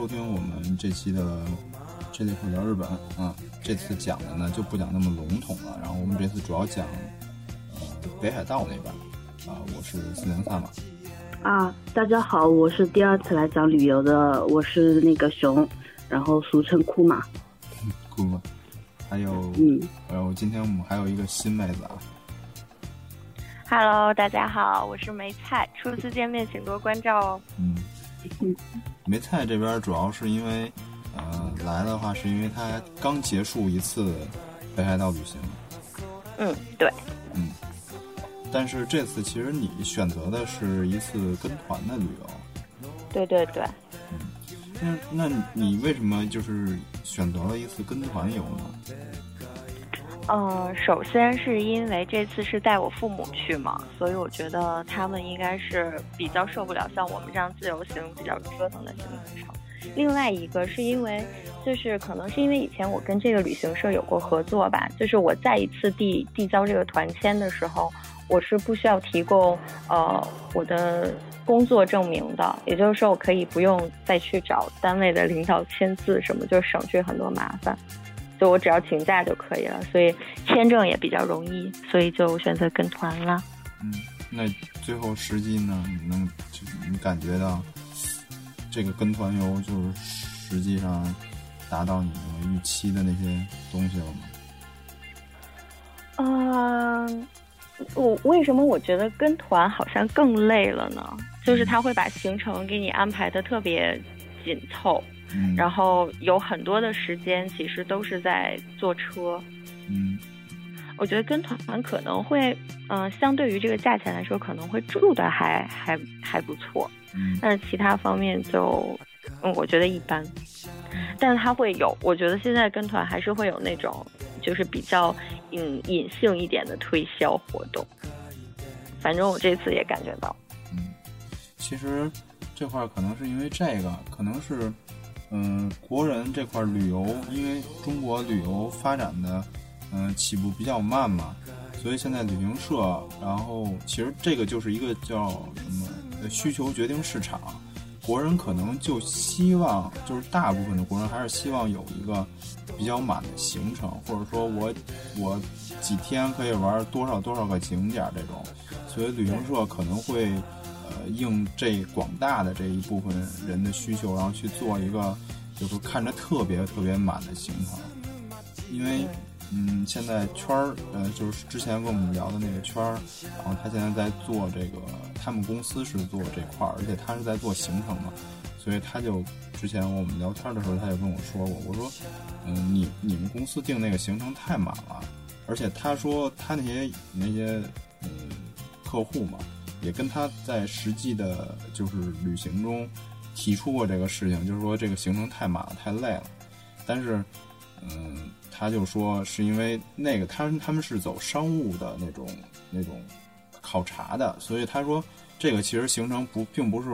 收听我们这期的《这里会聊日本》啊。这次讲的呢就不讲那么笼统了，然后我们这次主要讲呃北海道那边啊。我是四零三嘛啊，大家好，我是第二次来讲旅游的，我是那个熊，然后俗称库马。库马，还有嗯，然后今天我们还有一个新妹子啊。Hello，大家好，我是梅菜，初次见面请多关照哦。嗯，梅菜这边主要是因为，呃，来的话是因为他刚结束一次北海道旅行。嗯，对。嗯，但是这次其实你选择的是一次跟团的旅游。对对对。嗯，那那你为什么就是选择了一次跟团游呢？呃，首先是因为这次是带我父母去嘛，所以我觉得他们应该是比较受不了像我们这样自由行比较折腾的行程。另外一个是因为，就是可能是因为以前我跟这个旅行社有过合作吧，就是我再一次递递交这个团签的时候，我是不需要提供呃我的工作证明的，也就是说我可以不用再去找单位的领导签字什么，就省去很多麻烦。就我只要请假就可以了，所以签证也比较容易，所以就选择跟团了。嗯，那最后实际呢，你能你感觉到这个跟团游就是实际上达到你的预期的那些东西了吗？嗯、呃，我为什么我觉得跟团好像更累了呢？就是他会把行程给你安排的特别紧凑。嗯、然后有很多的时间其实都是在坐车。嗯，我觉得跟团可能会，嗯、呃，相对于这个价钱来说，可能会住的还还还不错。嗯，但是其他方面就，嗯，我觉得一般。但是它会有，我觉得现在跟团还是会有那种，就是比较隐隐性一点的推销活动。反正我这次也感觉到。嗯，其实这块可能是因为这个，可能是。嗯，国人这块旅游，因为中国旅游发展的，嗯，起步比较慢嘛，所以现在旅行社，然后其实这个就是一个叫什么需求决定市场，国人可能就希望，就是大部分的国人还是希望有一个比较满的行程，或者说我我几天可以玩多少多少个景点这种，所以旅行社可能会。呃，应这广大的这一部分人的需求，然后去做一个就是看着特别特别满的行程。因为，嗯，现在圈儿，呃，就是之前跟我们聊的那个圈儿，然后他现在在做这个，他们公司是做这块儿，而且他是在做行程嘛，所以他就之前我们聊天的时候，他就跟我说过，我说，嗯，你你们公司定那个行程太满了，而且他说他那些那些嗯客户嘛。也跟他在实际的，就是旅行中提出过这个事情，就是说这个行程太满了，太累了。但是，嗯，他就说是因为那个他他们是走商务的那种那种考察的，所以他说这个其实行程不并不是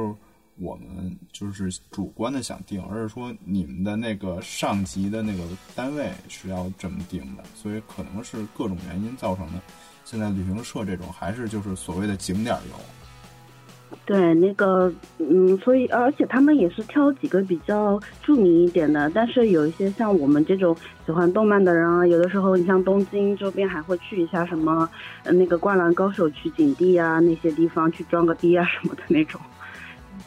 我们就是主观的想定，而是说你们的那个上级的那个单位是要这么定的，所以可能是各种原因造成的。现在旅行社这种还是就是所谓的景点游，对那个嗯，所以而且他们也是挑几个比较著名一点的，但是有一些像我们这种喜欢动漫的人啊，有的时候你像东京周边还会去一下什么那个灌篮高手取景地啊那些地方去装个逼啊什么的那种，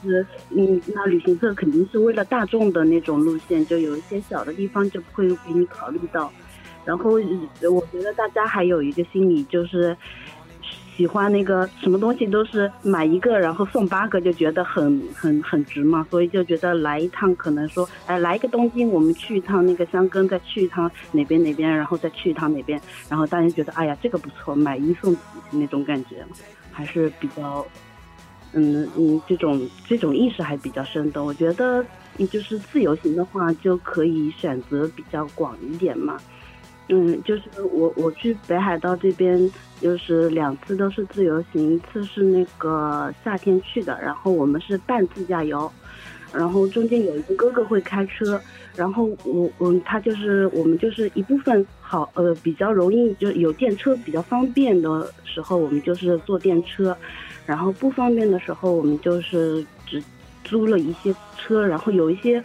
就是嗯，那旅行社肯定是为了大众的那种路线，就有一些小的地方就不会给你考虑到。然后我觉得大家还有一个心理就是喜欢那个什么东西都是买一个然后送八个，就觉得很很很值嘛，所以就觉得来一趟可能说，哎，来一个东京，我们去一趟那个箱根，再去一趟哪边哪边，然后再去一趟哪边，然后大家觉得，哎呀，这个不错，买一送几那种感觉，还是比较，嗯嗯，这种这种意识还比较深的。我觉得，就是自由行的话，就可以选择比较广一点嘛。嗯，就是我我去北海道这边，就是两次都是自由行，一次是那个夏天去的，然后我们是半自驾游，然后中间有一个哥哥会开车，然后我我他就是我们就是一部分好呃比较容易就有电车比较方便的时候，我们就是坐电车，然后不方便的时候，我们就是只租了一些车，然后有一些。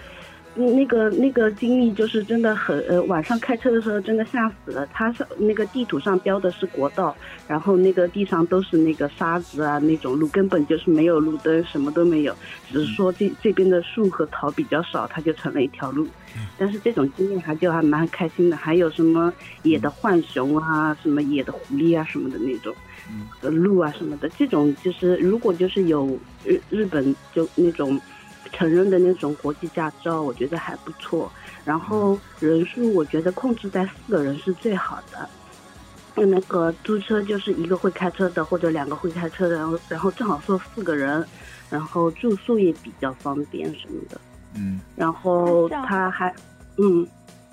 那个那个经历就是真的很呃，晚上开车的时候真的吓死了。它上那个地图上标的是国道，然后那个地上都是那个沙子啊，那种路根本就是没有路灯，什么都没有，只是说这这边的树和草比较少，它就成了一条路。但是这种经历还就还蛮开心的。还有什么野的浣熊啊，什么野的狐狸啊，什么的那种，呃，鹿啊什么的，这种就是如果就是有日日本就那种。承认的那种国际驾照，我觉得还不错。然后人数，我觉得控制在四个人是最好的。那个租车就是一个会开车的或者两个会开车的，然后然后正好坐四个人，然后住宿也比较方便什么的。嗯。然后他还，嗯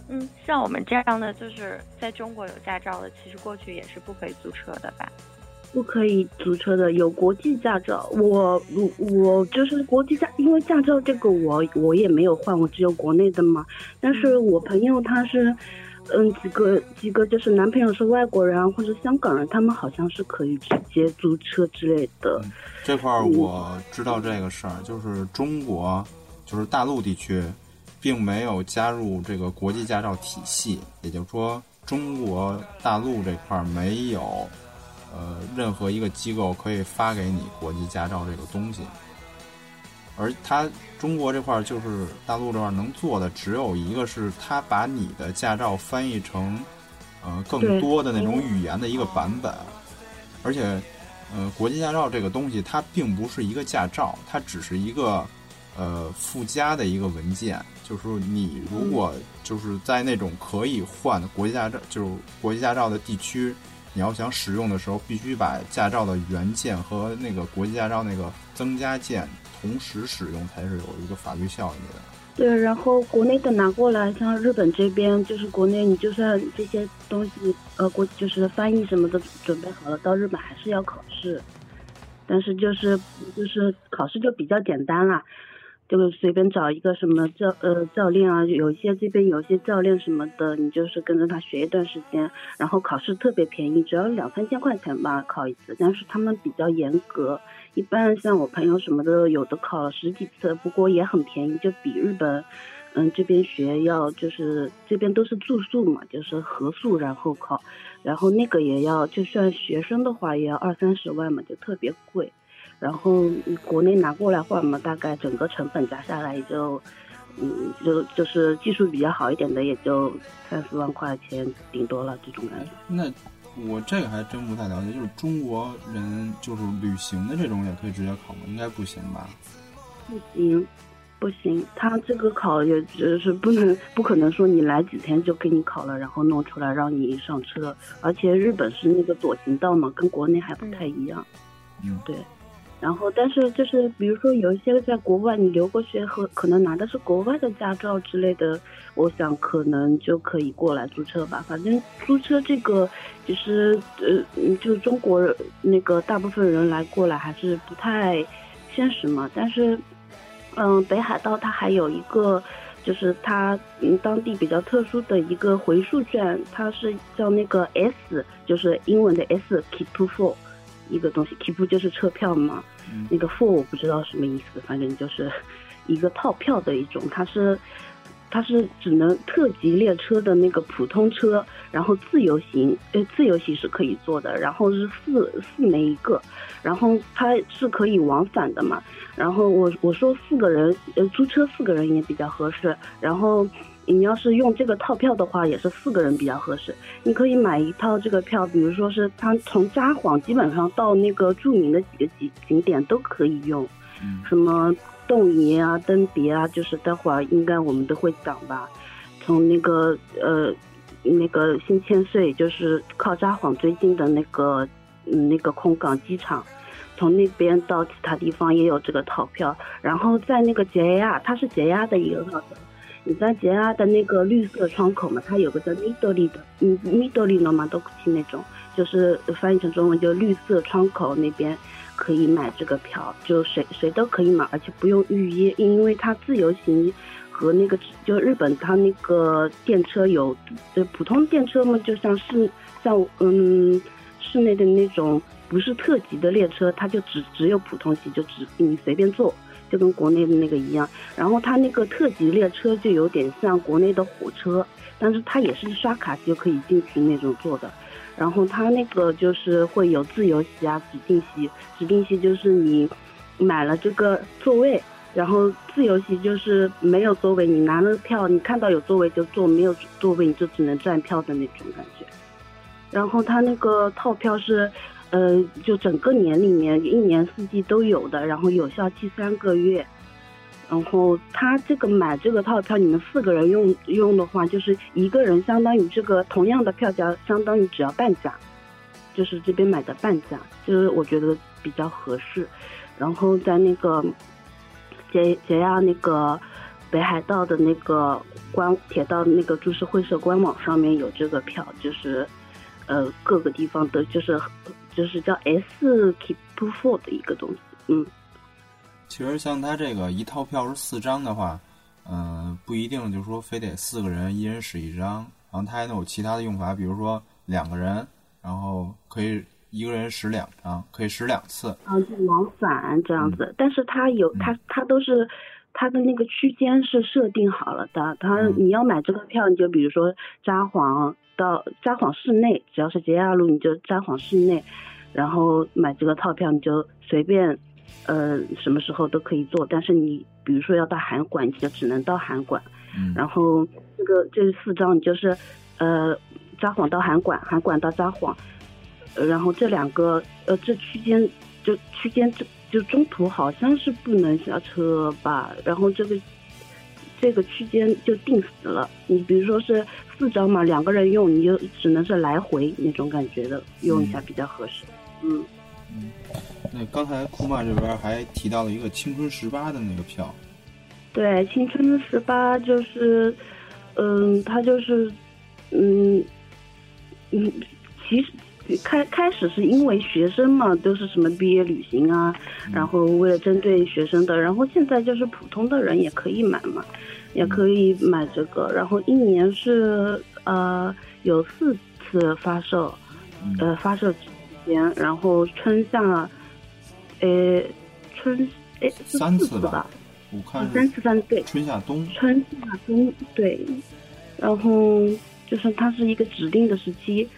嗯，像我们这样的就是在中国有驾照的，其实过去也是不可以租车的吧？不可以租车的，有国际驾照。我我我就是国际驾，因为驾照这个我我也没有换，我只有国内的嘛。但是我朋友他是，嗯，几个几个就是男朋友是外国人或者香港人，他们好像是可以直接租车之类的。这块儿我知道这个事儿，就是中国就是大陆地区，并没有加入这个国际驾照体系，也就是说中国大陆这块没有。呃，任何一个机构可以发给你国际驾照这个东西，而他中国这块儿就是大陆这块儿能做的只有一个是，他把你的驾照翻译成呃更多的那种语言的一个版本，而且呃国际驾照这个东西它并不是一个驾照，它只是一个呃附加的一个文件，就是你如果就是在那种可以换国际驾照，就是国际驾照的地区。你要想使用的时候，必须把驾照的原件和那个国际驾照那个增加件同时使用，才是有一个法律效应的。对，然后国内的拿过来，像日本这边，就是国内你就算这些东西，呃，国就是翻译什么的准备好了，到日本还是要考试，但是就是就是考试就比较简单了。就随便找一个什么教呃教练啊，有一些这边有一些教练什么的，你就是跟着他学一段时间，然后考试特别便宜，只要两三千块钱吧考一次。但是他们比较严格，一般像我朋友什么的，有的考了十几次，不过也很便宜，就比日本嗯这边学要就是这边都是住宿嘛，就是合宿然后考，然后那个也要就算学生的话也要二三十万嘛，就特别贵。然后国内拿过来换嘛，大概整个成本加下来也就，嗯，就就是技术比较好一点的，也就三四万块钱顶多了这种感觉。那我这个还真不太了解，就是中国人就是旅行的这种也可以直接考吗？应该不行吧？不行，不行，他这个考也就是不能不可能说你来几天就给你考了，然后弄出来让你上车。而且日本是那个左行道嘛，跟国内还不太一样。嗯，对。然后，但是就是，比如说有一些在国外你留过学和可能拿的是国外的驾照之类的，我想可能就可以过来租车吧。反正租车这个，其实呃，就中国那个大部分人来过来还是不太现实嘛。但是，嗯，北海道它还有一个，就是它嗯当地比较特殊的一个回数券，它是叫那个 S，就是英文的 S，keep for。一个东西，keep 就是车票嘛，那个 for 我不知道什么意思，反正就是 一个套票的一种，它是它是只能特级列车的那个普通车，然后自由行，呃，自由行是可以坐的，然后是四四枚一个，然后它是可以往返的嘛，然后我我说四个人，呃，租车四个人也比较合适，然后。你要是用这个套票的话，也是四个人比较合适。你可以买一套这个票，比如说是它从札幌基本上到那个著名的几个景景点都可以用，什么洞爷啊、登别啊，就是待会儿应该我们都会讲吧。从那个呃那个新千岁，就是靠札幌最近的那个嗯那个空港机场，从那边到其他地方也有这个套票。然后在那个捷亚，它是捷亚的一个套票。你在捷安的那个绿色窗口嘛，它有个叫 Midori 的，嗯，Midori no m a d o 那种，就是翻译成中文就绿色窗口那边可以买这个票，就谁谁都可以买，而且不用预约，因为它自由行和那个就日本它那个电车有，就普通电车嘛，就像是像嗯室内的那种不是特级的列车，它就只只有普通席，就只你随便坐。就跟国内的那个一样。然后它那个特级列车就有点像国内的火车，但是它也是刷卡就可以进去那种坐的。然后它那个就是会有自由席啊、指定席，指定席就是你买了这个座位，然后自由席就是没有座位，你拿了票，你看到有座位就坐，没有座位你就只能站票的那种感觉。然后它那个套票是，呃，就整个年里面一年四季都有的，然后有效期三个月。然后他这个买这个套票，你们四个人用用的话，就是一个人相当于这个同样的票价，相当于只要半价，就是这边买的半价，就是我觉得比较合适。然后在那个捷捷亚那个北海道的那个官铁道那个株式会社官网上面有这个票，就是呃各个地方的，就是就是叫 S Keep Four 的一个东西，嗯。其实像它这个一套票是四张的话，嗯，不一定就是说非得四个人一人使一张，然后它还能有其他的用法，比如说两个人，然后可以一个人使两张，可以使两次。啊，就往返这样子，但是它有它它都是它的那个区间是设定好了的，它你要买这个票，你就比如说札幌到札幌市内，只要是捷亚路你就札幌市内，然后买这个套票你就随便。呃，什么时候都可以坐，但是你比如说要到函馆，你就只能到函馆。嗯。然后这个这四张，你就是呃，札幌到函馆，函馆到札幌，然后这两个呃，这区间就区间这就中途好像是不能下车吧？然后这个这个区间就定死了。你比如说是四张嘛，两个人用，你就只能是来回那种感觉的用一下比较合适。嗯。嗯。那刚才库玛这边还提到了一个青春十八的那个票，对，青春十八就是，嗯，他就是，嗯，嗯，其实开开始是因为学生嘛，都是什么毕业旅行啊，然后为了针对学生的，然后现在就是普通的人也可以买嘛，也可以买这个，然后一年是呃有四次发售，呃发售期间，然后春夏。呃，春哎三次吧，我看三次三对，春夏冬，春夏冬对，然后就是它是一个指定的时期，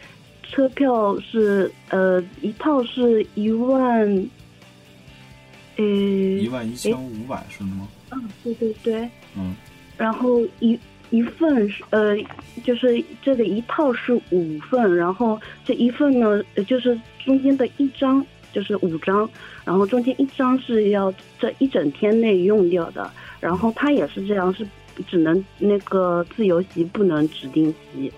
车票是呃一套是一万，呃一万一千五百是吗？嗯，对对对，嗯，然后一一份是呃就是这个一套是五份，然后这一份呢就是中间的一张。就是五张，然后中间一张是要这一整天内用掉的，然后它也是这样，是只能那个自由席不能指定席，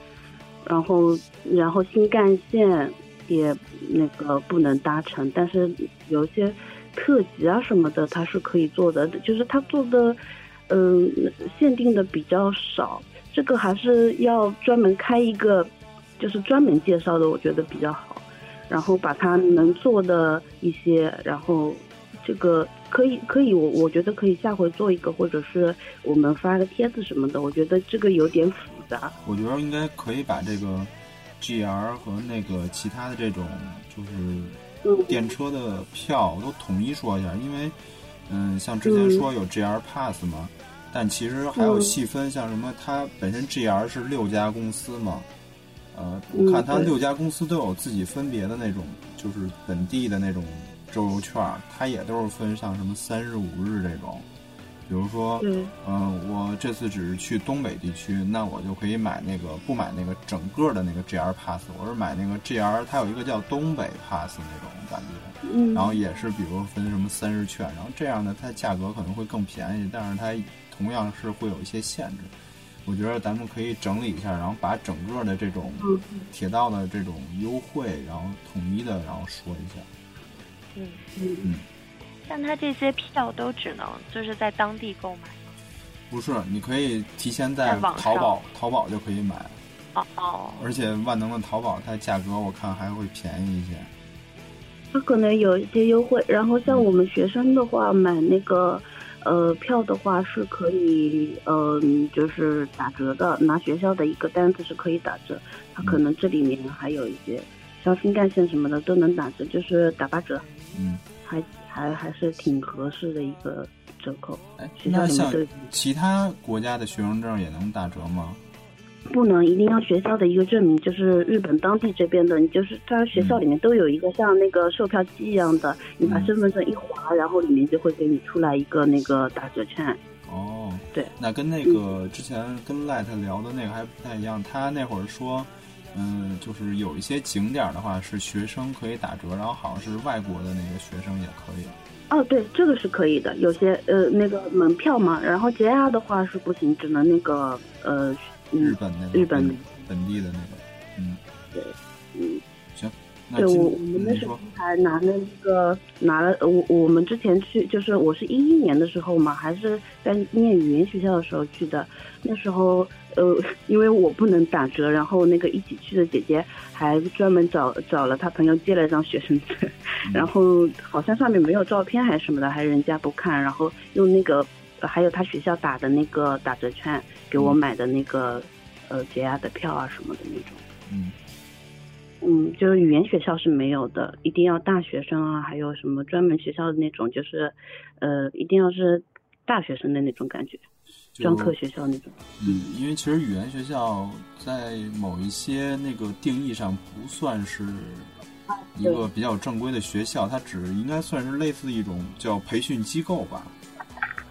然后然后新干线也那个不能搭乘，但是有些特急啊什么的它是可以做的，就是它做的嗯限定的比较少，这个还是要专门开一个就是专门介绍的，我觉得比较好。然后把它能做的一些，然后这个可以可以，我我觉得可以下回做一个，或者是我们发个帖子什么的。我觉得这个有点复杂。我觉得应该可以把这个 GR 和那个其他的这种就是电车的票都统一说一下，因为嗯，像之前说有 GR Pass 嘛，但其实还有细分，像什么它本身 GR 是六家公司嘛。呃，我看它六家公司都有自己分别的那种，就是本地的那种周游券，它也都是分像什么三日、五日这种。比如说，嗯，我这次只是去东北地区，那我就可以买那个不买那个整个的那个 GR Pass，我是买那个 GR，它有一个叫东北 Pass 那种感觉。嗯。然后也是，比如分什么三日券，然后这样呢它价格可能会更便宜，但是它同样是会有一些限制。我觉得咱们可以整理一下，然后把整个的这种铁道的这种优惠，然后统一的，然后说一下。嗯嗯嗯。但他这些票都只能就是在当地购买吗？不是，你可以提前在淘宝淘宝就可以买。哦哦。而且万能的淘宝，它价格我看还会便宜一些。它可能有一些优惠，然后像我们学生的话，买那个。呃，票的话是可以，嗯，就是打折的。拿学校的一个单子是可以打折，它可能这里面还有一些，像新干线什么的都能打折，就是打八折。嗯，还还还是挺合适的一个折扣。哎，学校那像其他国家的学生证也能打折吗？不能一定要学校的一个证明，就是日本当地这边的，你就是他学校里面都有一个像那个售票机一样的，你把嗯身份证一划，然后里面就会给你出来一个那个打折券。哦，对，那跟那个之前跟 Light 聊的那个还不太一样。他那会儿说，嗯，就是有一些景点的话是学生可以打折，然后好像是外国的那个学生也可以。哦，对，这个是可以的。有些呃那个门票嘛，然后 JR 的话是不行，只能那个呃嗯日本那个日本本本地的那个，嗯，对嗯。行，对我我们那时候还拿了那个拿了我我们之前去就是我是一一年的时候嘛，还是在念语言学校的时候去的。那时候呃，因为我不能打折，然后那个一起去的姐姐还专门找找了她朋友借了一张学生证，嗯 然后好像上面没有照片还是什么的，还人家不看，然后用那个呃还有他学校打的那个打折券给我嗯。买的那个呃节压的票啊什么的那种。嗯。嗯，就是语言学校是没有的，一定要大学生啊，还有什么专门学校的那种，就是，呃，一定要是大学生的那种感觉，就专科学校那种。嗯，因为其实语言学校在某一些那个定义上不算是一个比较正规的学校，它只应该算是类似一种叫培训机构吧。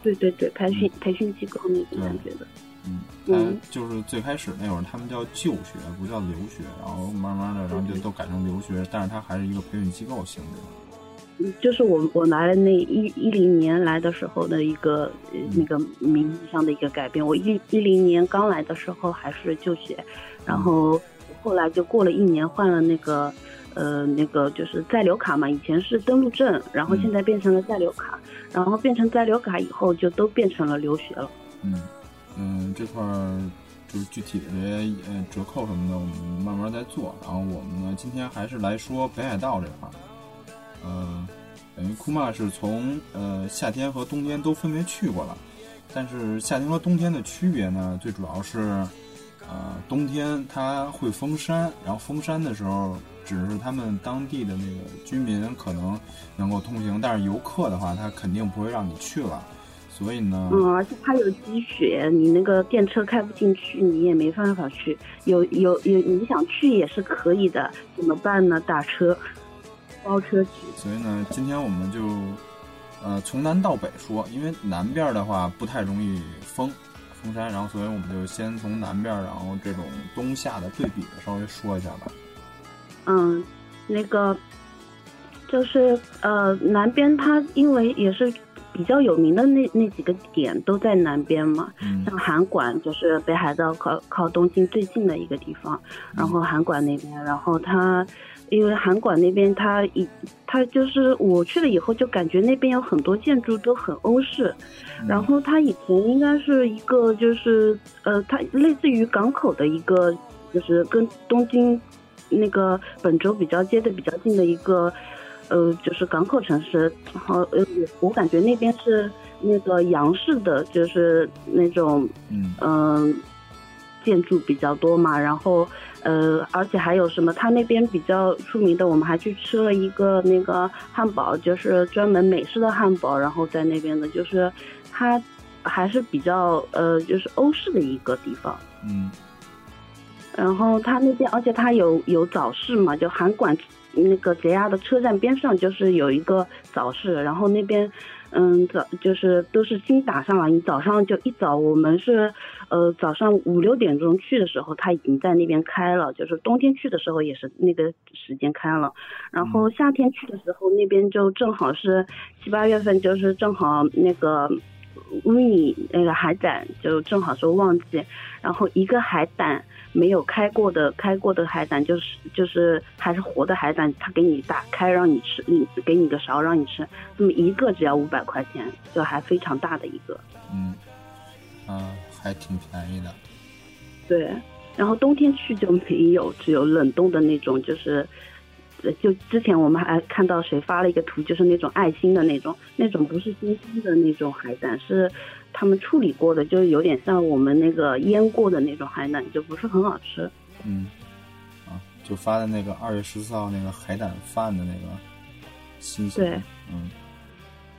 对对对，培训、培训机构那种感觉的。嗯，它嗯就是最开始那会儿他们叫就学，不叫留学，然后慢慢的，然后就都改成留学，但是它还是一个培训机构性质的。嗯就是我我来了那一一零年来的时候的一个、呃那个名义上的一个改变。我一一零年刚来的时候还是就学，然后后来就过了一年换了那个。呃，那个就是在留卡嘛，以前是登录证，然后现在变成了在留卡，然后变成在留卡以后就都变成了留学了。嗯嗯，这块儿就是具体的这些呃折扣什么的，我们慢慢在做。然后我们呢，今天还是来说北海道这块儿。呃，等于库玛是从呃夏天和冬天都分别去过了，但是夏天和冬天的区别呢，最主要是呃冬天它会封山，然后封山的时候只是他们当地的那个居民可能能够通行，但是游客的话，他肯定不会让你去了。所以呢，嗯，而且它有积雪，你那个电车开不进去，你也没办法去。有有有，你想去也是可以的，怎么办呢？打车，包车去。所以呢，今天我们就呃从南到北说，因为南边的话不太容易封封山，然后所以我们就先从南边，然后这种冬夏的对比的稍微说一下吧。嗯，那个就是呃，南边它因为也是比较有名的那那几个点都在南边嘛，嗯像函馆就是北海道靠靠东京最近的一个地方，然后函馆那边，然后它因为韩馆那边它一它就是我去了以后就感觉那边有很多建筑都很欧式，嗯然后它以前应该是一个就是呃它类似于港口的一个就是跟东京那个本州比较接的比较近的一个。呃，就是港口城市，然后呃，我感觉那边是那个洋式的，就是那种嗯嗯、建筑比较多嘛，然后呃，而且还有什么，他那边比较出名的，我们还去吃了一个那个汉堡，就是专门美式的汉堡，然后在那边的，就是它还是比较呃，就是欧式的一个地方。嗯然后他那边，而且他有有早市嘛，就韩馆那个 JR 的车站边上就是有一个早市，然后那边，嗯，早就是都是新打上了。你早上就一早，我们是，呃，早上五六点钟去的时候，它已经在那边开了，就是冬天去的时候也是那个时间开了。然后夏天去的时候，那边就正好是七八月份，就是正好那个。乌尼那个海胆就正好是旺季，然后一个海胆没有开过的开过的海胆，就是就是还是活的海胆，他给你打开让你吃，你，给你个勺让你吃，那么一个只要五百块钱，就还非常大的一个。嗯啊，还挺便宜的。对，然后冬天去就没有，只有冷冻的那种，就是。呃就之前我们还看到谁发了一个图，就是那种爱心的那种，那种不是新鲜的那种海胆，是他们处理过的，就是有点像我们那个腌过的那种海胆，就不是很好吃。嗯啊，就发的那个二月十四号那个海胆饭的那个新鲜。对，嗯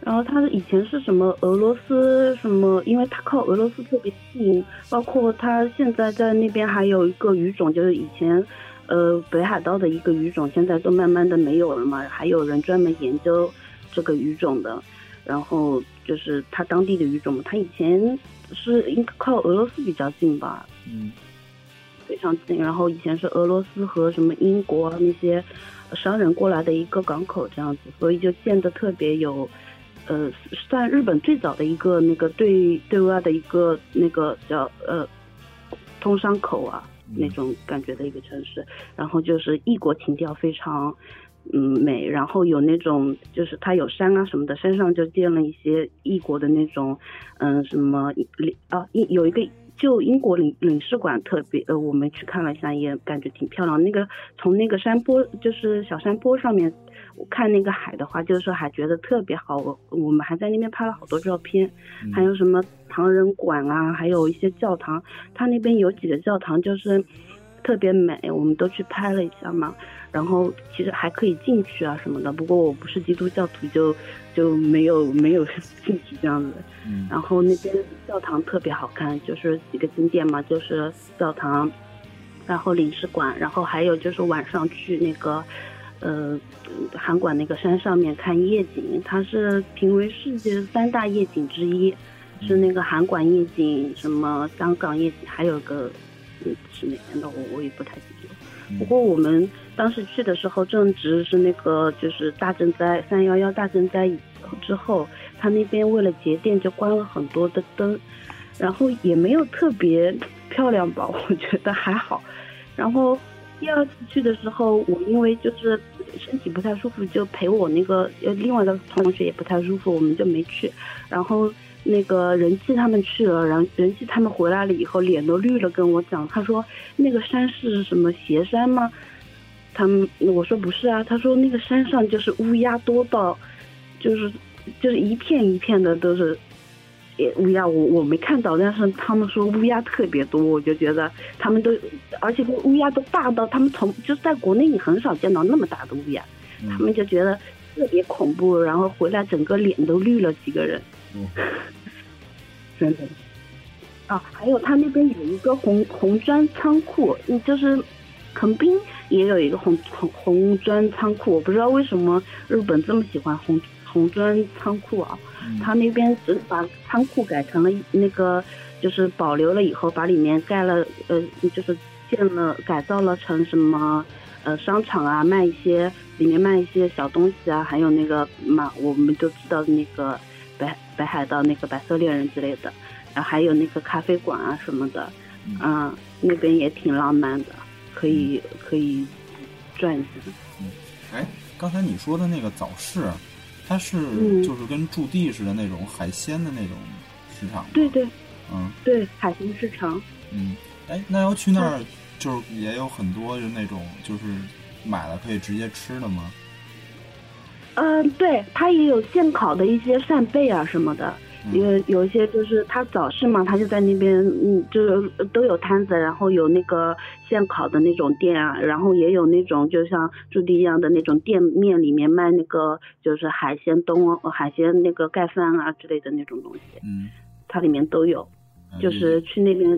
然后它以前是什么俄罗斯什么，因为它靠俄罗斯特别近，包括它现在在那边还有一个语种，就是以前，呃，北海道的一个鱼种，现在都慢慢的没有了嘛，还有人专门研究这个鱼种的，然后就是它当地的鱼种嘛，它以前是应该靠俄罗斯比较近吧，嗯，非常近，然后以前是俄罗斯和什么英国那些商人过来的一个港口这样子，所以就建的特别有。呃，算日本最早的一个那个对对外的一个那个叫呃通商口啊那种感觉的一个城市，然后就是异国情调非常嗯美，然后有那种就是它有山啊什么的，山上就建了一些异国的那种嗯什么领啊一有一个就英国领领事馆特别呃我们去看了一下，也感觉挺漂亮。那个从那个山坡就是小山坡上面。看那个海的话，就是说还觉得特别好。我我们还在那边拍了好多照片，还有什么唐人馆啊，还有一些教堂。它那边有几个教堂就是特别美，我们都去拍了一下嘛。然后其实还可以进去啊什么的，不过我不是基督教徒，就就没有没有 进去这样子。然后那边教堂特别好看，就是几个景点嘛，就是教堂，然后领事馆，然后还有就是晚上去那个。呃，韩馆那个山上面看夜景，它是评为世界三大夜景之一，是那个韩馆夜景，什么香港夜景，还有个是哪边的我我也不太记得。不过我们当时去的时候正值是那个就是大震灾三幺幺大震灾之后，他那边为了节电就关了很多的灯，然后也没有特别漂亮吧，我觉得还好，然后。第二次去的时候，我因为就是身体不太舒服，就陪我那个呃另外的同学也不太舒服，我们就没去。然后那个人气他们去了，然后人气他们回来了以后脸都绿了，跟我讲，他说那个山是什么斜山吗？他们我说不是啊，他说那个山上就是乌鸦多到，就是就是一片一片的都是。乌鸦我我没看到，但是他们说乌鸦特别多，我就觉得他们都，而且乌鸦都大到他们从就是在国内你很少见到那么大的乌鸦，他们就觉得特别恐怖，然后回来整个脸都绿了几个人，真的。啊，还有他那边有一个红红砖仓库，就是横滨也有一个红红红砖仓库，我不知道为什么日本这么喜欢红红砖仓库啊。他那边只把仓库改成了那个，就是保留了以后，把里面盖了，呃，就是建了改造了成什么，呃，商场啊，卖一些里面卖一些小东西啊，还有那个嘛，我们都知道那个北北海道那个白色恋人之类的，然后还有那个咖啡馆啊什么的，嗯，那边也挺浪漫的，可以可以转一下。嗯，哎，刚才你说的那个早市。它是就是跟驻地似的那种海鲜的那种市场，对对，嗯，对海鲜市场，嗯，哎，那要去那儿就是也有很多就那种就是买了可以直接吃的吗？嗯，对，它也有现烤的一些扇贝啊什么的。有有一些就是他早市嘛，他就在那边，嗯，就是都有摊子，然后有那个现烤的那种店啊，然后也有那种就像驻地一样的那种店面里面卖那个就是海鲜东海鲜那个盖饭啊之类的那种东西，嗯，它里面都有，就是去那边，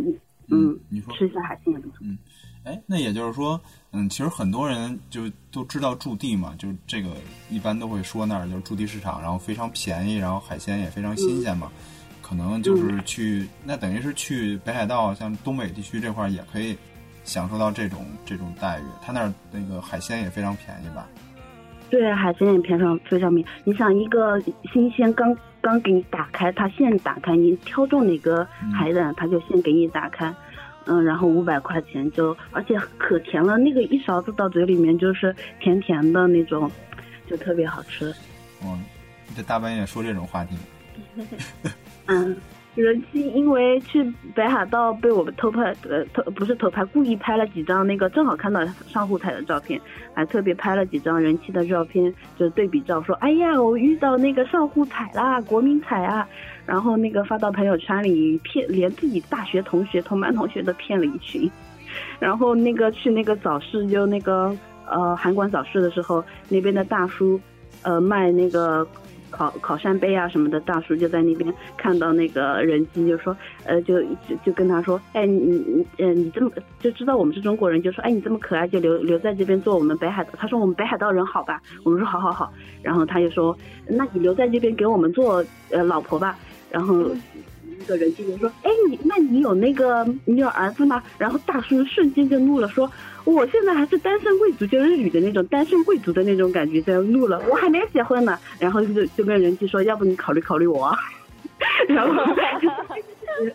嗯，吃一下海鲜也不错。嗯，哎，那也就是说。嗯，其实很多人就都知道驻地嘛，就这个一般都会说那儿就是驻地市场，然后非常便宜，然后海鲜也非常新鲜嘛。可能就是去那等于是去北海道，像东北地区这块也可以享受到这种这种待遇。他那儿那个海鲜也非常便宜吧？对，海鲜也偏上非常便宜。你想一个新鲜刚刚给你打开，他现打开，你挑中哪个海胆，他就现给你打开。嗯，然后五百块钱就，而且可甜了，那个一勺子到嘴里面就是甜甜的那种，就特别好吃。嗯，这大半夜说这种话题。嗯，人气因为去北海道被我们偷拍，呃，偷不是偷拍，故意拍了几张那个，正好看到上户彩的照片，还特别拍了几张人气的照片，就对比照，说哎呀，我遇到那个上户彩啦，国民彩啊。然后那个发到朋友圈里骗，连自己大学同学、同班同学都骗了一群。然后那个去那个早市，就那个呃韩馆早市的时候，那边的大叔，呃卖那个烤烤扇贝啊什么的，大叔就在那边看到那个人机，就说，呃，就就就跟他说，哎，你你嗯你这么就知道我们是中国人，就说，哎，你这么可爱，就留留在这边做我们北海道。他说我们北海道人好吧？我们说好好好。然后他就说，那你留在这边给我们做呃老婆吧。然后个人机就说，哎，你那你有那个你有儿子吗？然后大叔瞬间就怒了，说。我现在还是单身贵族，就日语的那种单身贵族的那种感觉，在怒了。我还没结婚呢，然后就就跟人机说，要不你考虑考虑我。然后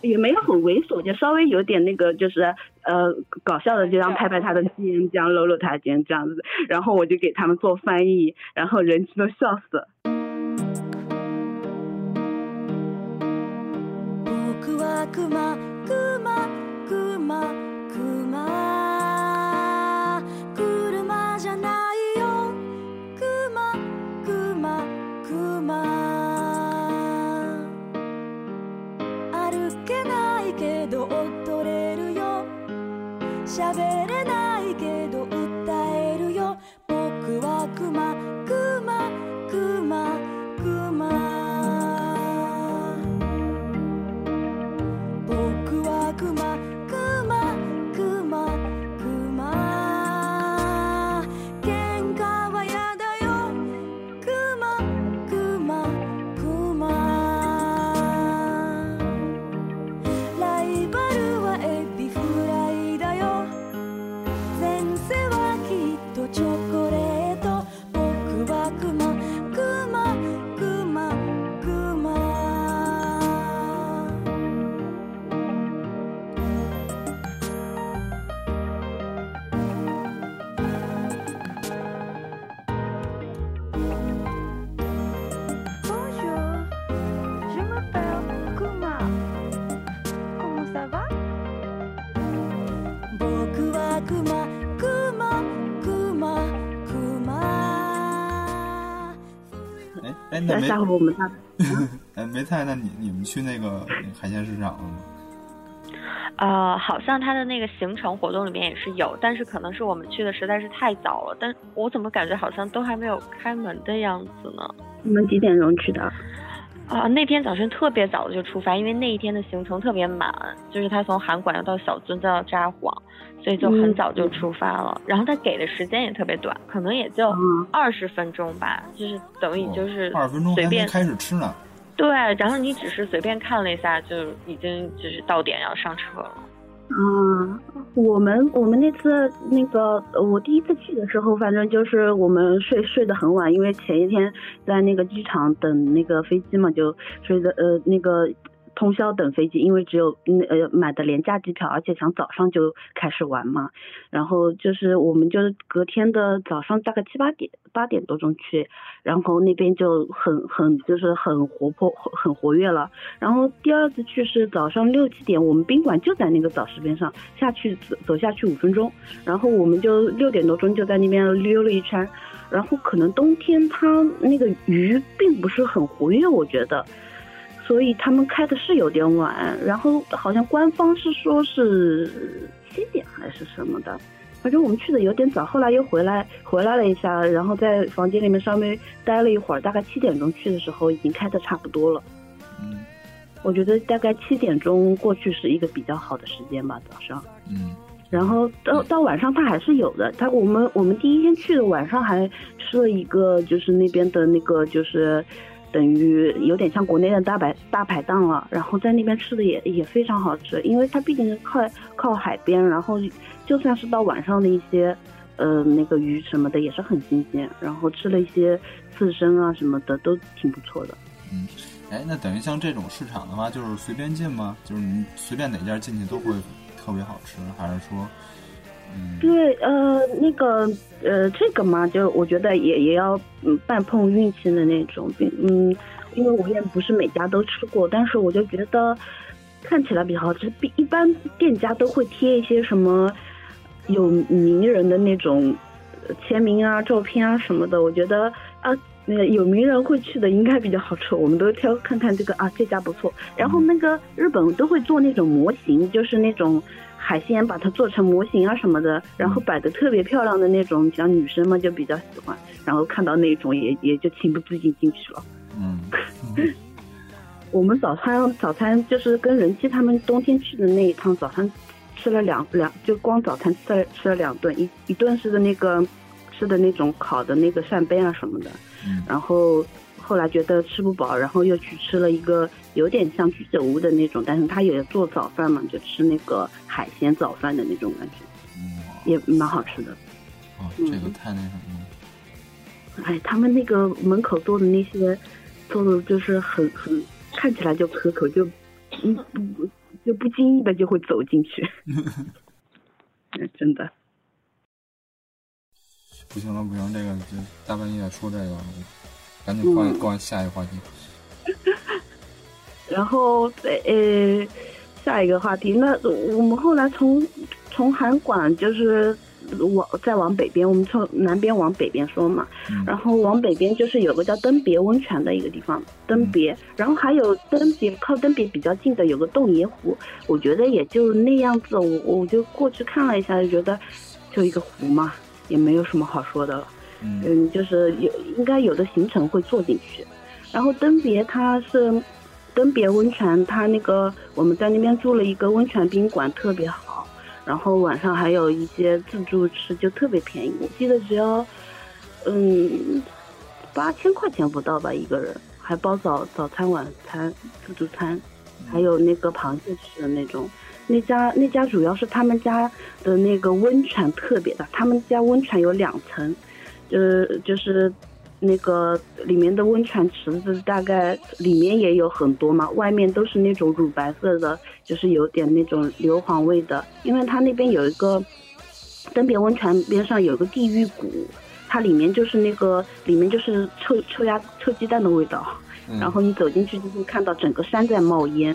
也没有很猥琐，就稍微有点那个，就是呃搞笑的，就让拍拍他的肩，这样搂搂他肩这样子。然后我就给他们做翻译，然后人机都笑死了。くわくま那没下回我们再 哎梅菜，那你你们去那个海鲜市场了吗？呃，好像他的那个行程活动里面也是有，但是可能是我们去的实在是太早了，但我怎么感觉好像都还没有开门的样子呢？你们几点钟去的？啊，那天早晨特别早的就出发，因为那一天的行程特别满，就是他从函馆要到小樽再到札幌，所以就很早就出发了。然后他给的时间也特别短，可能也就嗯二十分钟吧，就是等于就是二十分钟随便开始吃呢。对，然后你只是随便看了一下，就已经就是到点要上车了。啊，我们我们那次那个我第一次去的时候，反正就是我们睡睡得很晚，因为前一天在那个机场等那个飞机嘛，就睡的呃那个通宵等飞机，因为只有那呃买的廉价机票，而且想早上就开始玩嘛，然后就是我们就是隔天的早上大概七八点八点多钟去，然后那边就很很就是很活泼很活跃了。然后第二次去是早上六七点，我们宾馆就在那个早市边上，下去走走下去五分钟，然后我们就六点多钟就在那边溜了一圈，然后可能冬天它那个鱼并不是很活跃，我觉得，所以他们开的是有点晚，然后好像官方是说是七点还是什么的。反正我们去的有点早，后来又回来回来了一下，然后在房间里面稍微待了一会儿，大概七点钟去的时候已经开的差不多了。嗯我觉得大概七点钟过去是一个比较好的时间吧，早上。嗯然后到到晚上它还是有的，它我们我们第一天去的晚上还吃了一个就是那边的那个就是等于有点像国内的大排大排档了，然后在那边吃的也也非常好吃，因为它毕竟是靠靠海边，然后就算是到晚上的一些呃那个鱼什么的也是很新鲜，然后吃了一些刺身啊什么的都挺不错的。嗯，哎，那等于像这种市场的话，就是随便进吗？就是你随便哪家进去都会特别好吃，还是说，对，呃，那个，呃，这个嘛，就我觉得也也要嗯半碰运气的那种，嗯，因为我也不是每家都吃过，但是我就觉得看起来比较好吃。比一般店家都会贴一些什么有名人的那种签名啊、照片啊什么的，我觉得啊。那个有名人会去的应该比较好吃，我们都挑看看这个啊，这家不错。然后那个日本都会做那种模型，就是那种海鲜把它做成模型啊什么的，然后摆的特别漂亮的那种，像女生嘛就比较喜欢，然后看到那种也也就情不自禁进去了。嗯，我们早餐早餐就是跟人气他们冬天去的那一趟早餐吃了两两，就光早餐吃了吃了两顿，一一顿是的那个吃的那种烤的那个扇贝啊什么的，嗯。然后后来觉得吃不饱，然后又去吃了一个有点像居酒屋的那种，但是他也做早饭嘛，就吃那个海鲜早饭的那种感觉，哇也蛮好吃的。哦，这个太那什么了。哎，他们那个门口做的那些，做的就是很很看起来就可口，就嗯不不就不经意的就会走进去，嗯真的。不行了，不行，这个就大半夜说这个，赶紧换嗯换下一个话题。然后呃，下一个话题，那我们后来从从韩馆就是往再往北边，我们从南边往北边说嘛，嗯然后往北边就是有个叫登别温泉的一个地方，登别，然后还有登别靠登别比较近的有个洞爷湖，我觉得也就那样子，我我就过去看了一下，就觉得就一个湖嘛，也没有什么好说的了。嗯嗯，就是有应该有的行程会做进去。然后登别它是登别温泉，它那个我们在那边住了一个温泉宾馆，特别好。然后晚上还有一些自助吃，就特别便宜，我记得只要嗯八千块钱不到吧一个人，还包早早餐、晚餐、自助餐，还有那个螃蟹吃的那种。那家那家主要是他们家的那个温泉特别大，他们家温泉有两层，呃，就是那个里面的温泉池子大概里面也有很多嘛，外面都是那种乳白色的，就是有点那种硫磺味的，因为它那边有一个登别温泉边上有个地狱谷，它里面就是那个里面就是臭臭鸭臭鸡蛋的味道，嗯。然后你走进去就会看到整个山在冒烟，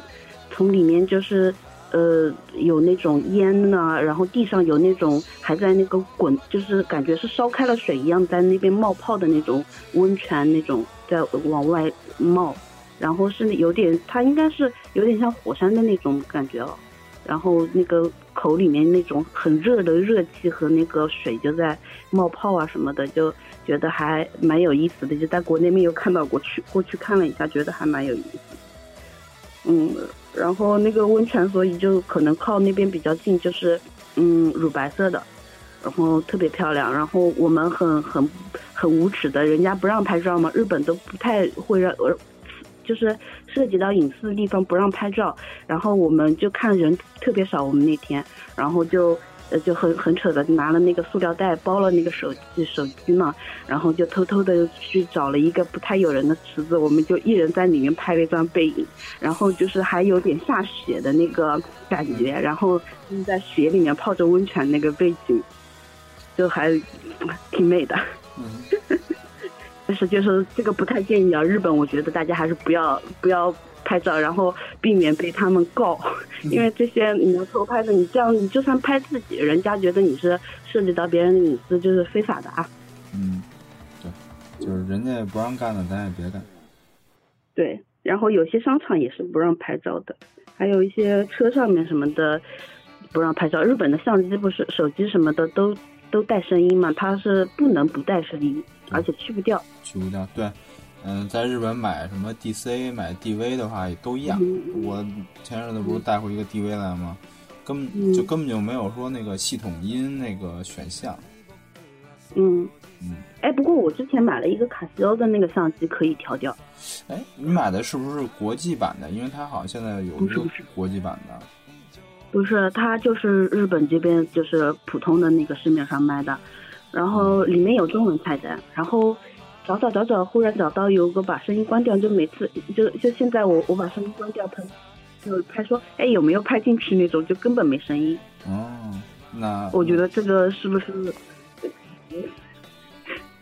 从里面就是呃有那种烟呐、然后地上有那种还在那个滚，就是感觉是烧开了水一样在那边冒泡的那种温泉那种在往外冒，然后是有点它应该是有点像火山的那种感觉哦，然后那个口里面那种很热的热气和那个水就在冒泡啊什么的，就觉得还蛮有意思的。就在国内没有看到过去，过去看了一下，觉得还蛮有意思。嗯，然后那个温泉，所以就可能靠那边比较近，就是嗯乳白色的，然后特别漂亮。然后我们很很很无耻的，人家不让拍照嘛，日本都不太会让呃。就是涉及到隐私的地方不让拍照，然后我们就看人特别少，我们那天，然后就呃就很很扯的拿了那个塑料袋包了那个手机手机嘛，然后就偷偷的去找了一个不太有人的池子，我们就一人在里面拍了一张背影，然后就是还有点下雪的那个感觉，然后就是在雪里面泡着温泉那个背景，就还挺美的。嗯 但是就是这个不太建议啊，日本我觉得大家还是不要不要拍照，然后避免被他们告，因为这些你要偷拍的，你这样你就算拍自己，人家觉得你是涉及到别人的隐私，就是非法的啊。嗯，对，就是人家不让干的，咱也别干。对，然后有些商场也是不让拍照的，还有一些车上面什么的不让拍照。日本的相机不是手机什么的都都带声音嘛，它是不能不带声音，而且去不掉。去不掉。对，嗯、在日本买什么 DC、买 DV 的话也都一样。嗯我前阵子不是带回一个 DV 来吗？根本嗯就根本就没有说那个系统音那个选项。嗯，嗯，哎，不过我之前买了一个卡西欧的那个相机，可以调掉。哎，你买的是不是国际版的？因为它好像现在有国际版的。不是，它就是日本这边就是普通的那个市面上卖的，然后里面有中文菜单，然后找找找找，忽然找到有个把声音关掉，就每次就就现在我我把声音关掉，它就拍说，哎有没有拍进去那种，就根本没声音。哦，那我觉得这个是不是？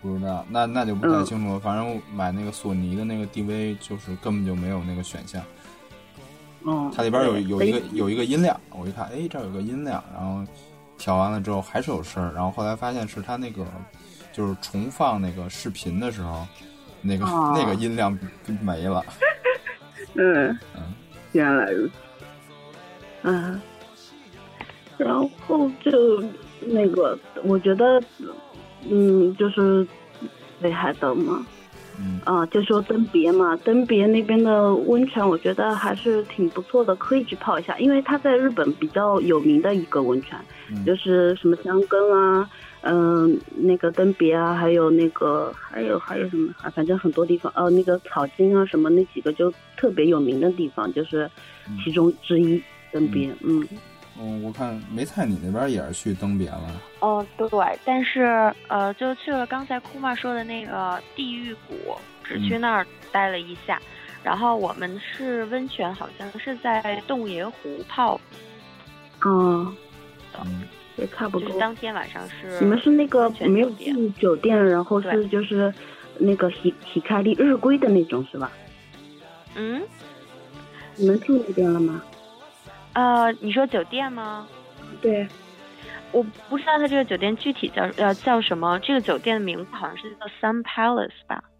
不知道，那那就不太清楚了。反正买那个索尼的那个 DV，就是根本就没有那个选项。嗯，它里边有有一个有一个音量，我一看，哎，这儿有个音量，然后调完了之后还是有声儿，然后后来发现是它那个就是重放那个视频的时候，那个、哦那个音量没了。嗯。嗯，原来如此。嗯，然后就那个，我觉得，嗯，就是北海道嘛，嗯。啊、就说登别嘛，登别那边的温泉，我觉得还是挺不错的，可以去泡一下，因为它在日本比较有名的一个温泉，嗯。就是什么香根啊，嗯、那个登别啊，还有那个还有还有什么，啊，反正很多地方，呃，那个草津啊什么那几个就特别有名的地方，就是其中之一登别，嗯。嗯，我看梅菜你那边也是去登别了，哦，对，但是呃，就去了刚才库玛说的那个地狱谷，只去那儿待了一下。然后我们是温泉，好像是在洞爷湖泡，啊，嗯也差不多。就是当天晚上是。你们是那个没有住酒店，然后是就是那个喜喜开利日归的那种是吧？嗯，你们住那边了吗？呃，你说酒店吗？对，我不知道他这个酒店具体叫呃叫什么，这个酒店的名字好像是叫 Sun Palace 吧，在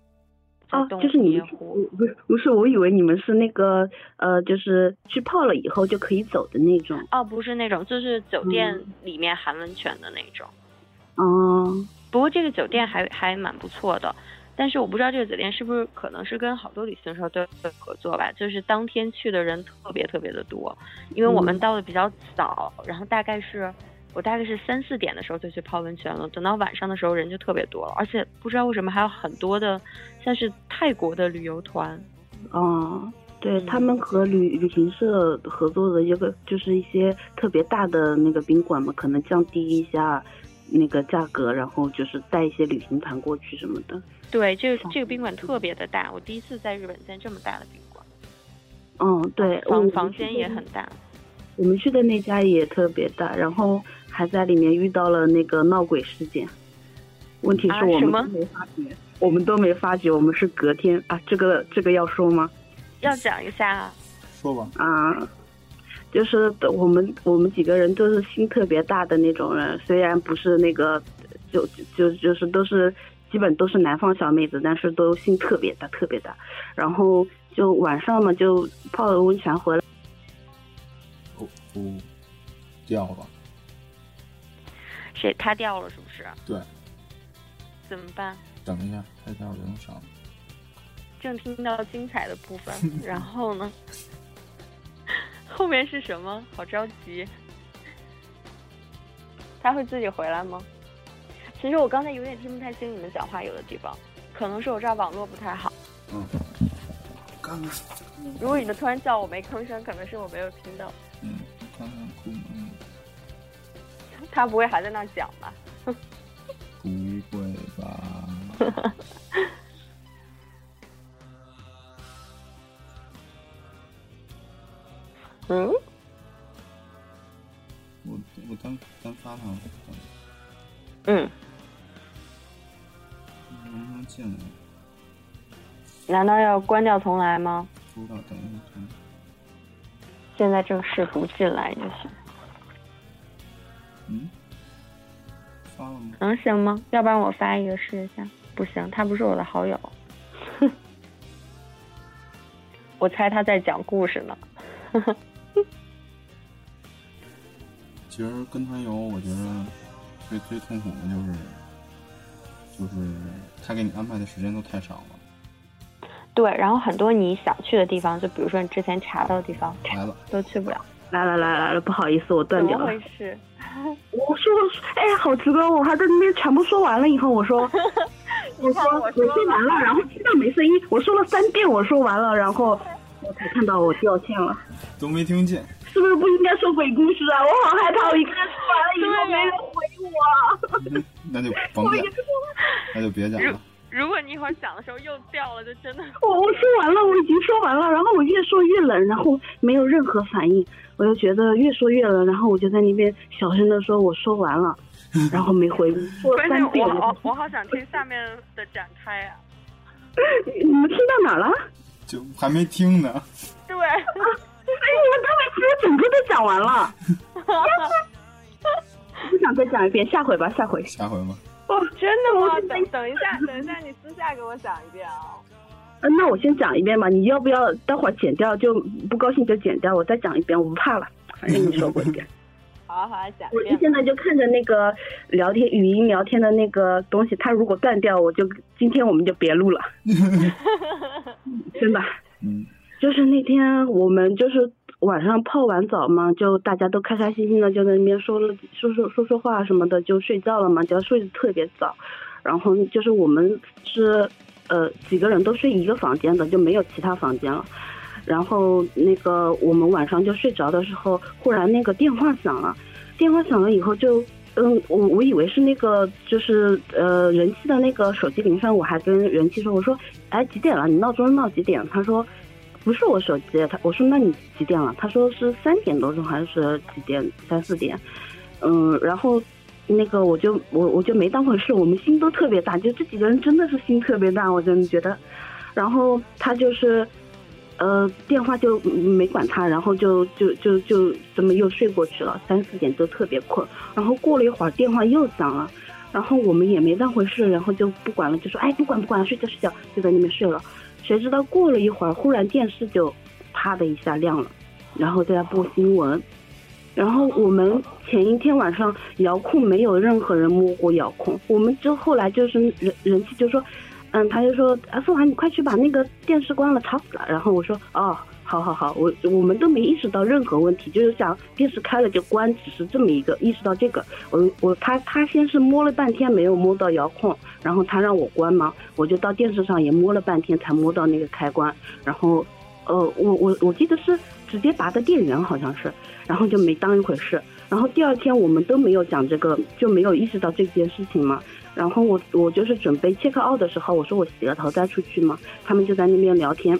哦，就是你们。不是不是，我以为你们是那个呃，就是去泡了以后就可以走的那种。哦，不是那种，就是酒店嗯里面含温泉的那种。哦，不过这个酒店还还蛮不错的，但是我不知道这个酒店是不是可能是跟好多旅行社都有合作吧，就是当天去的人特别特别的多，因为我们嗯到的比较早，然后大概是我大概是三四点的时候就去泡温泉了，等到晚上的时候人就特别多了，而且不知道为什么还有很多的像是泰国的旅游团，嗯，对嗯他们和旅旅行社合作的一个就是一些特别大的那个宾馆嘛，可能降低一下那个价格，然后就是带一些旅行团过去什么的。对，这个这个宾馆特别的大，我第一次在日本见这么大的宾馆，嗯，对，我房们房间也很大。我们去的那家也特别大，然后还在里面遇到了那个闹鬼事件。问题啊是我们都没发觉，我们都没发觉，我们是隔天啊，这个这个要说吗？要讲一下啊，说吧，啊，就是我们我们几个人都是心特别大的那种人，虽然不是那个，就就就是都是基本都是南方小妹子，但是都心特别大，特别大。然后就晚上嘛，就泡了温泉回来。哦哦，掉了，谁他掉了是不是？对，怎么办？等一下，太掉了，正听到精彩的部分，然后呢？后面是什么？好着急。他会自己回来吗？其实我刚才有点听不太清你们讲话，有的地方可能是我这儿网络不太好。嗯，如果你们突然叫我没吭声，可能是我没有听到。嗯，他不会还在那讲吧？不会吧？嗯，我我刚刚发他了，嗯，能不能进来？难道要关掉重来吗？不知道，等一下。现在正试图进来就行，嗯，发了吗？能行吗？要不然我发一个试一下。不行，他不是我的好友。我猜他在讲故事呢。其实跟团游，我觉得最最痛苦的就是，就是他给你安排的时间都太少了。对，然后很多你想去的地方，就比如说你之前查到的地方，来了，都去不了。来了来了来了，不好意思，我断怎掉了。么回事？我说，哎，好奇怪，我还在那边全部说完了以后，我说，我说我说完了，然后听到没声音，我说了三遍，我说完了，然后我才看到我掉线了。都没听见。是不是不应该说鬼故事啊？我好害怕，我一个人说完了以后没人回我。那那就甭讲，那就别讲了。如果你一会儿讲的时候又掉了，就真的 我我说完了，我已经说完了，然后我越说越冷，然后没有任何反应，我就觉得越说越冷，然后我就在那边小声的说我说完了，然后没回应，说了关键三遍我。好我好想听下面的展开啊！你们听到哪了？就还没听呢。对，哎，你们刚才其实整个都讲完了。不想再讲一遍，下回吧，下回。下回吧。哦，真的吗我？等等一下，等一下，你私下给我讲一遍啊！呃，那我先讲一遍吧，你要不要待会儿剪掉？就不高兴就剪掉，我再讲一遍，我不怕了，反正你说过一遍。好啊好啊，讲我一遍现在就看着那个聊天语音聊天的那个东西，它如果断掉，我就今天我们就别录了，真的。嗯就是那天我们就是晚上泡完澡嘛，就大家都开开心心的就在那边说了说说说说话什么的，就睡觉了嘛，就睡得特别早。然后就是我们是呃几个人都睡一个房间的，就没有其他房间了。然后那个我们晚上就睡着的时候，忽然那个电话响了，电话响了以后就。嗯，我我以为是那个，就是呃，人气的那个手机铃声，我还跟人气说，我说，哎，几点了？你闹钟闹几点？他说，不是我手机，他我说那你几点了？他说是三点多钟还是几点？三四点。嗯，然后那个我就我我就没当回事，我们心都特别大，就这几个人真的是心特别大，我真的觉得。然后他就是，呃，电话就没管他，然后就就就就这么又睡过去了，三四点都特别困。然后过了一会儿电话又响了，然后我们也没当回事，然后就不管了，就说哎不管不管，睡觉睡觉，就在那边睡了。谁知道过了一会儿，忽然电视就啪的一下亮了，然后在播新闻。然后我们前一天晚上遥控没有任何人摸过遥控，我们就后来就是人人气就说，嗯，他就说啊，凤华你快去把那个电视关了，吵死了。然后我说哦，好好好，我我们都没意识到任何问题，就是想电视开了就关，只是这么一个意识到这个。我我他他先是摸了半天没有摸到遥控，然后他让我关嘛，我就到电视上也摸了半天才摸到那个开关，然后呃我我我记得是直接拔的电源好像是，然后就没当一回事。然后第二天我们都没有讲这个，就没有意识到这件事情嘛。然后我我就是准备 check out 的时候，我说我洗了头再出去嘛，他们就在那边聊天。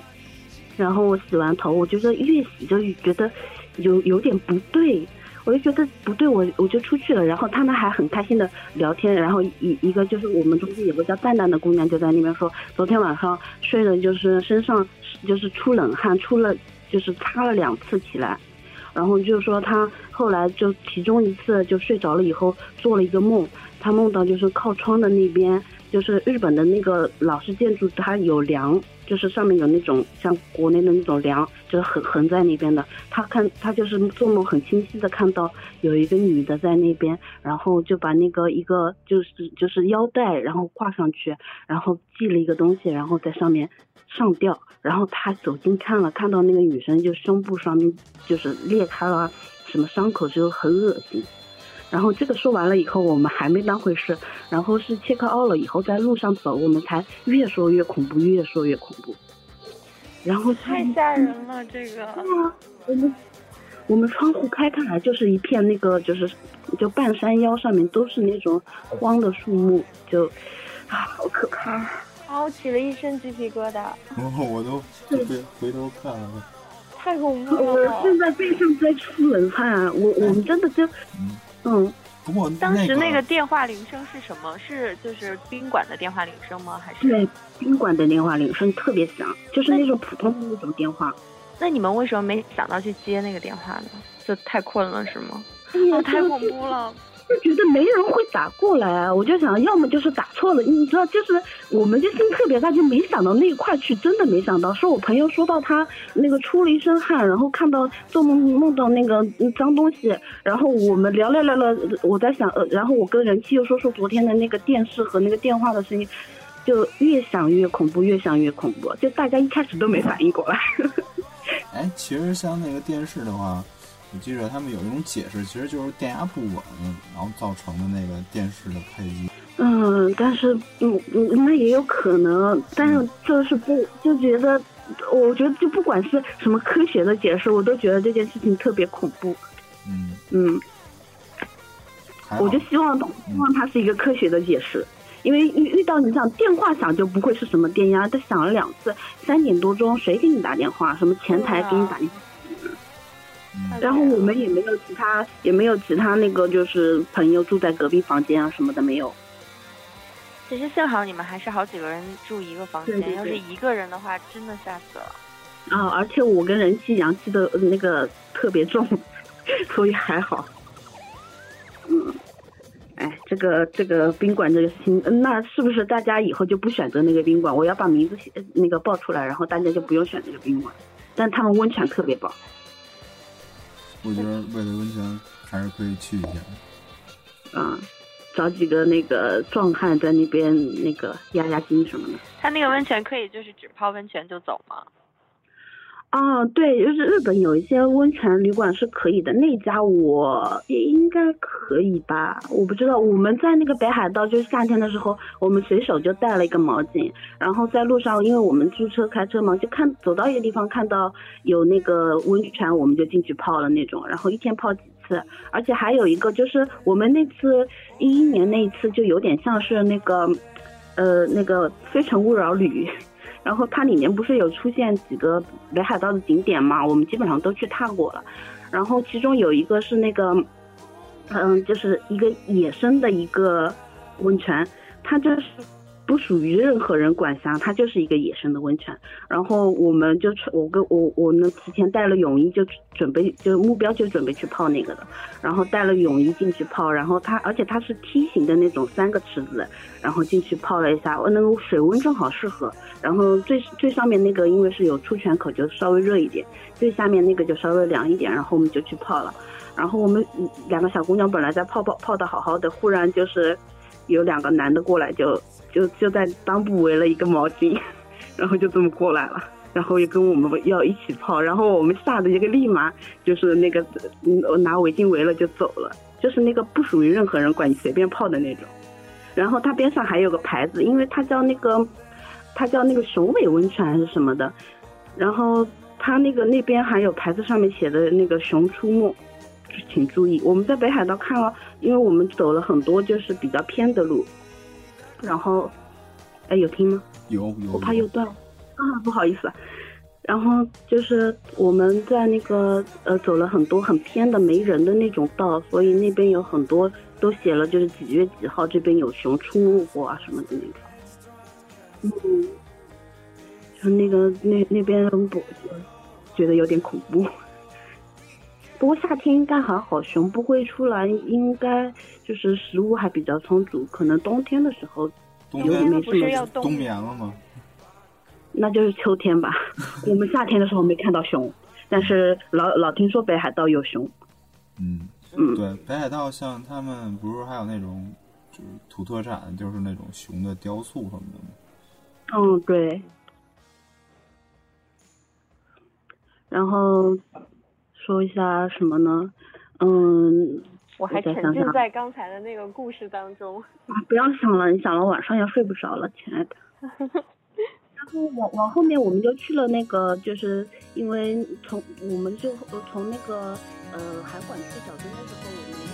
然后我洗完头，我觉得越洗就越觉得有有点不对，我就觉得不对，我我就出去了。然后他们还很开心的聊天，然后一一个就是我们中间有个叫蛋蛋的姑娘就在那边说，昨天晚上睡的就是身上就是出冷汗，出了就是擦了两次起来。然后就说她后来就其中一次就睡着了以后做了一个梦，她梦到就是靠窗的那边，就是日本的那个老式建筑，它有梁，就是上面有那种像国内的那种梁，就是横横在那边的。他看他就是做梦很清晰的看到有一个女的在那边，然后就把那个一个就是就是腰带，然后挂上去，然后系了一个东西，然后在上面上吊。然后他走近看了，看到那个女生就胸部上面就是裂开了什么伤口，就很恶心。然后这个说完了以后，我们还没当回事。然后是切克奥了以后，在路上走，我们才越说越恐怖，越说越恐怖。然后太吓人了，这个。我们我们窗户开开来就是一片那个，就是就半山腰上面都是那种荒的树木，就啊，好可怕。啊，我起了一身鸡皮疙瘩，然后我都回头看了。太恐怖了我。现在背上在出冷汗，啊我我们真的就嗯，嗯。不过当时那个个电话铃声是什么？是就是宾馆的电话铃声吗？还是？对，宾馆的电话铃声特别响，就是那种普通的那种电话。那你们为什么没想到去接那个电话呢？就太困了是吗？哎哦，太恐怖了。就觉得没人会打过来啊，我就想要么就是打错了，你知道，就是我们就心特别大，就没想到那一块去，真的没想到。是我朋友说到他那个出了一身汗，然后看到做梦梦到那个脏东西，然后我们聊聊聊聊，我在想，呃，然后我跟人气又说说昨天的那个电视和那个电话的声音，就越想越恐怖，越想越恐怖，就大家一开始都没反应过来。哎，其实像那个电视的话，我记着他们有一种解释，其实就是电压不稳，然后造成的那个电视的开机。嗯，但是嗯嗯，那也有可能，但是就是不就觉得，我觉得就不管是什么科学的解释，我都觉得这件事情特别恐怖。嗯，嗯，我就希望希望它是一个科学的解释，因为遇遇到你想电话响就不会是什么电压，它响了两次，三点多钟谁给你打电话？什么前台给你打电话？嗯然后我们也没有其他，也没有其他那个就是朋友住在隔壁房间啊什么的没有。其实幸好你们还是好几个人住一个房间，对对对要是一个人的话，真的吓死了。啊，而且我跟人气阳气的呃那个特别重，所以还好。嗯，哎，这个这个宾馆这个事情，嗯那是不是大家以后就不选择那个宾馆？我要把名字写那个报出来，然后大家就不用选这个宾馆。但他们温泉特别棒。我觉得味蕾温泉还是可以去一下。啊，找几个那个壮汉在那边那个压压惊什么的。他那个温泉可以就是只泡温泉就走吗？哦，对，就是日本有一些温泉旅馆是可以的，那家我应该可以吧？我不知道。我们在那个北海道，就是夏天的时候，我们随手就带了一个毛巾，然后在路上，因为我们租车开车嘛，就看走到一个地方看到有那个温泉，我们就进去泡了那种，然后一天泡几次。而且还有一个就是我们那次一一年那一次，就有点像是那个，呃，那个《非诚勿扰》旅。然后它里面不是有出现几个北海道的景点嘛？我们基本上都去踏过了。然后其中有一个是那个，嗯，就是一个野生的一个温泉，它就是不属于任何人管辖，它就是一个野生的温泉。然后我们就，我跟我我呢提前带了泳衣，就准备就目标就准备去泡那个的。然后带了泳衣进去泡，然后它而且它是梯形的那种三个池子，然后进去泡了一下，我那个水温正好适合。然后最最上面那个因为是有出泉口，就稍微热一点；最下面那个就稍微凉一点。然后我们就去泡了。然后我们两个小姑娘本来在泡泡泡的好好的，忽然就是有两个男的过来，就就就在裆部围了一个毛巾，然后就这么过来了，然后又跟我们要一起泡。然后我们吓得一个立马就是那个嗯拿围巾围了就走了，就是那个不属于任何人管，你随便泡的那种。然后它边上还有个牌子，因为它叫那个。它叫那个雄伟温泉还是什么的，然后它那个那边还有牌子上面写的那个熊出没，请注意。我们在北海道看了，因为我们走了很多就是比较偏的路，然后，哎，有听吗？有有。我怕又断了啊，不好意思。然后就是我们在那个呃走了很多很偏的没人的那种道，所以那边有很多都写了就是几月几号这边有熊出没过啊什么的那种。嗯，就那个那那边不觉得有点恐怖。不过夏天应该还好，熊不会出来，应该就是食物还比较充足。可能冬天的时候，冬天不是要冬眠了吗？那就是秋天吧。我们夏天的时候没看到熊，但是老老听说北海道有熊。嗯嗯，对，北海道像他们不是还有那种就是土特产，就是那种熊的雕塑什么的吗？嗯，对。然后说一下什么呢？嗯，我还沉浸在刚才的那个故事当中。啊，不要想了，你想了晚上要睡不着了，亲爱的。然后往往后面我们就去了那个，就是因为从我们就从那个呃海馆去小镇的时候，我们。